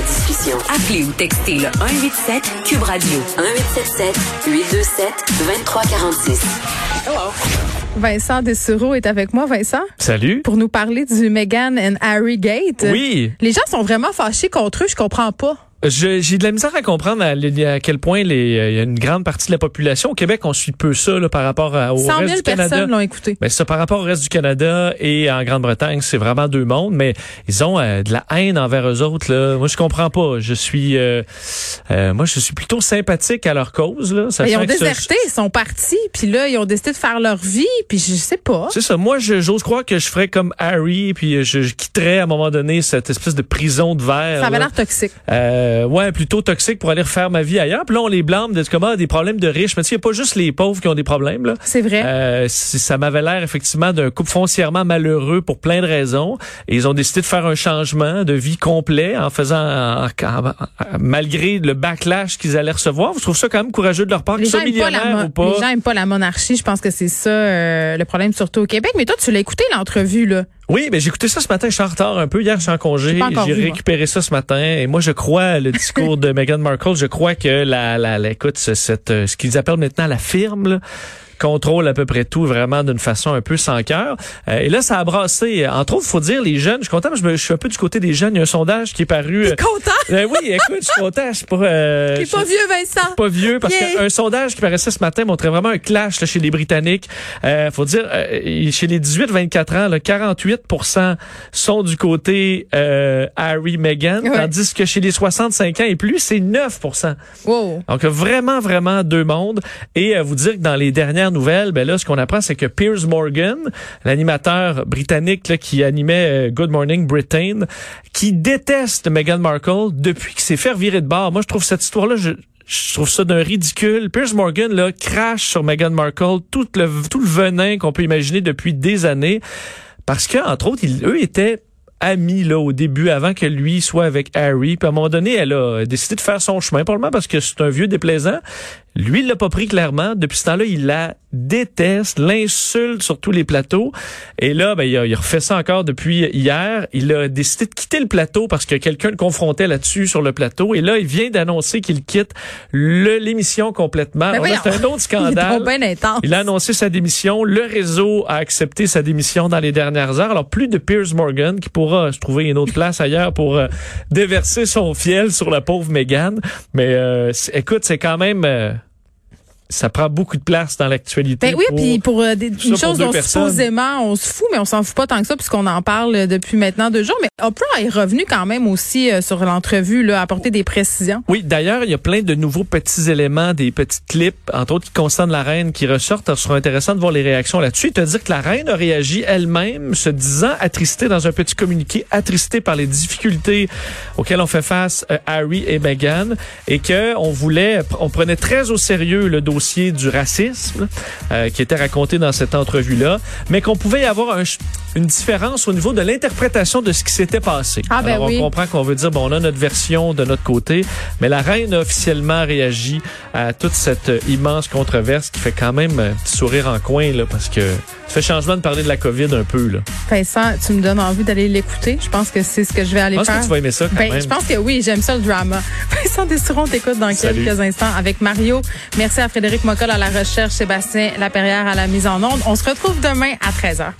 La discussion. Appelez ou textez le 187 Cube Radio 1877 827 2346. Vincent Dessureau est avec moi. Vincent, Salut. pour nous parler du Meghan and Harry Gate. Oui. Les gens sont vraiment fâchés contre eux, je comprends pas. J'ai de la misère à comprendre à, à quel point les, euh, il y a une grande partie de la population. Au Québec, on suit peu ça là, par rapport à- au 100 reste 000 du Canada. personnes l'ont écouté. Ben, ça, par rapport au reste du Canada et en Grande-Bretagne, c'est vraiment deux mondes, mais ils ont euh, de la haine envers eux autres. Là. Moi, je comprends pas. Je suis, euh, euh, moi, je suis plutôt sympathique à leur cause. Là, Ben, ils ont ça- déserté, ils sont partis, puis là, ils ont décidé de faire leur vie, puis je sais pas. C'est ça. Moi, j'ose croire que je ferais comme Harry, puis je, je quitterais à un moment donné cette espèce de prison de verre. Ça avait l'air toxique. Euh, ouais, plutôt toxique pour aller refaire ma vie ailleurs. Puis là, on les blâme de comment des problèmes de riches. Mais tu sais, il n'y a pas juste les pauvres qui ont des problèmes. Là. C'est vrai. Euh, si- ça m'avait l'air effectivement d'un couple foncièrement malheureux pour plein de raisons. Et ils ont décidé de faire un changement de vie complet en faisant, en- en- en- malgré le backlash qu'ils allaient recevoir. Je trouve ça quand même courageux de leur part, qu'ils soient pas millionnaires mon- ou pas? les gens aiment pas la monarchie. Je pense que c'est ça euh, le problème, surtout au Québec. Mais toi, tu l'as écouté, l'entrevue, là. Oui, ben j'ai écouté ça ce matin, je suis en retard un peu. Hier, je suis en congé. J'ai moi. récupéré ça ce matin. Et moi, je crois le discours de Meghan Markle. Je crois que la, la, la- écoute, ce- cette, euh, ce qu'ils appellent maintenant la firme, là, contrôle à peu près tout vraiment d'une façon un peu sans cœur. Euh, et là, ça a brassé. Entre autres, faut dire les jeunes. Je suis content, je, me- je suis un peu du côté des jeunes. Il y a un sondage qui est paru. T'es euh, content? euh, oui, écoute, je suis content. Je suis pas. euh, T'es pas je- vieux, Vincent. pas vieux parce Yay. qu'un sondage qui paraissait ce matin montrait vraiment un clash là, chez les Britanniques. Euh, faut dire euh, chez les 18-24 ans, là, 48% sont du côté euh, Harry Meghan, Ouais. tandis que chez les 65 ans et plus, c'est 9%. Wow. Donc vraiment vraiment deux mondes et euh, vous dire que dans les dernières nouvelles, ben là ce qu'on apprend c'est que Piers Morgan, l'animateur britannique qui animait euh, Good Morning Britain, qui déteste Meghan Markle depuis qu'il s'est fait virer de bord. Moi je trouve cette histoire là je je trouve ça d'un ridicule. Piers Morgan là crache sur Meghan Markle tout le tout le venin qu'on peut imaginer depuis des années parce que entre autres ils, eux étaient amis là au début avant que lui soit avec Harry. Puis à un moment donné elle a décidé de faire son chemin probablement parce que c'est un vieux déplaisant. Lui il l'a pas pris clairement. Depuis ce temps-là il la déteste l'insulte sur tous les plateaux. Et là ben il a, il a refait ça encore depuis hier. Il a décidé de quitter le plateau parce que quelqu'un le confrontait là-dessus sur le plateau. Et là il vient d'annoncer qu'il quitte l'émission complètement. Ben c'est un autre Il est scandale. bien il a annoncé sa démission. Le réseau a accepté sa démission dans les dernières heures. Alors, plus de Piers Morgan qui pourra se trouver une autre place ailleurs pour euh, déverser son fiel sur la pauvre Meghan. Mais euh, écoute, c'est quand même... euh, ça prend beaucoup de place dans l'actualité. Ben oui, puis pour euh, des, une chose dont supposément on se fout, mais on s'en fout pas tant que ça puisqu'on en parle depuis maintenant deux jours. Mais Oprah est revenu quand même aussi euh, sur l'entrevue, là, apporter des précisions. Oui, d'ailleurs, il y a plein de nouveaux petits éléments, des petits clips, entre autres qui concernent la reine, qui ressortent. Ce sera intéressant de voir les réactions là-dessus. Et te dire que la reine a réagi elle-même, se disant attristée dans un petit communiqué, attristée par les difficultés auxquelles on fait face euh, Harry et Meghan, et que on voulait, on prenait très au sérieux le dossier du racisme euh, qui était raconté dans cette entrevue-là, mais qu'on pouvait y avoir un une différence au niveau de l'interprétation de ce qui s'était passé. Ah, ben Alors, oui. on comprend qu'on veut dire, bon, on a notre version de notre côté, mais la reine a officiellement réagi à toute cette immense controverse qui fait quand même un petit sourire en coin, là, parce que ça fait changement de parler de la COVID un peu, là. Vincent, tu me donnes envie d'aller l'écouter. Je pense que c'est ce que je vais aller Je pense faire. que tu vas aimer ça quand Ben, même. je pense que oui, j'aime ça le drama. Vincent Dessuron, on t'écoute dans Salut. quelques instants avec Mario. Merci à Frédéric Mocol à la recherche, Sébastien Laperrière à la mise en onde. On se retrouve demain à 13h.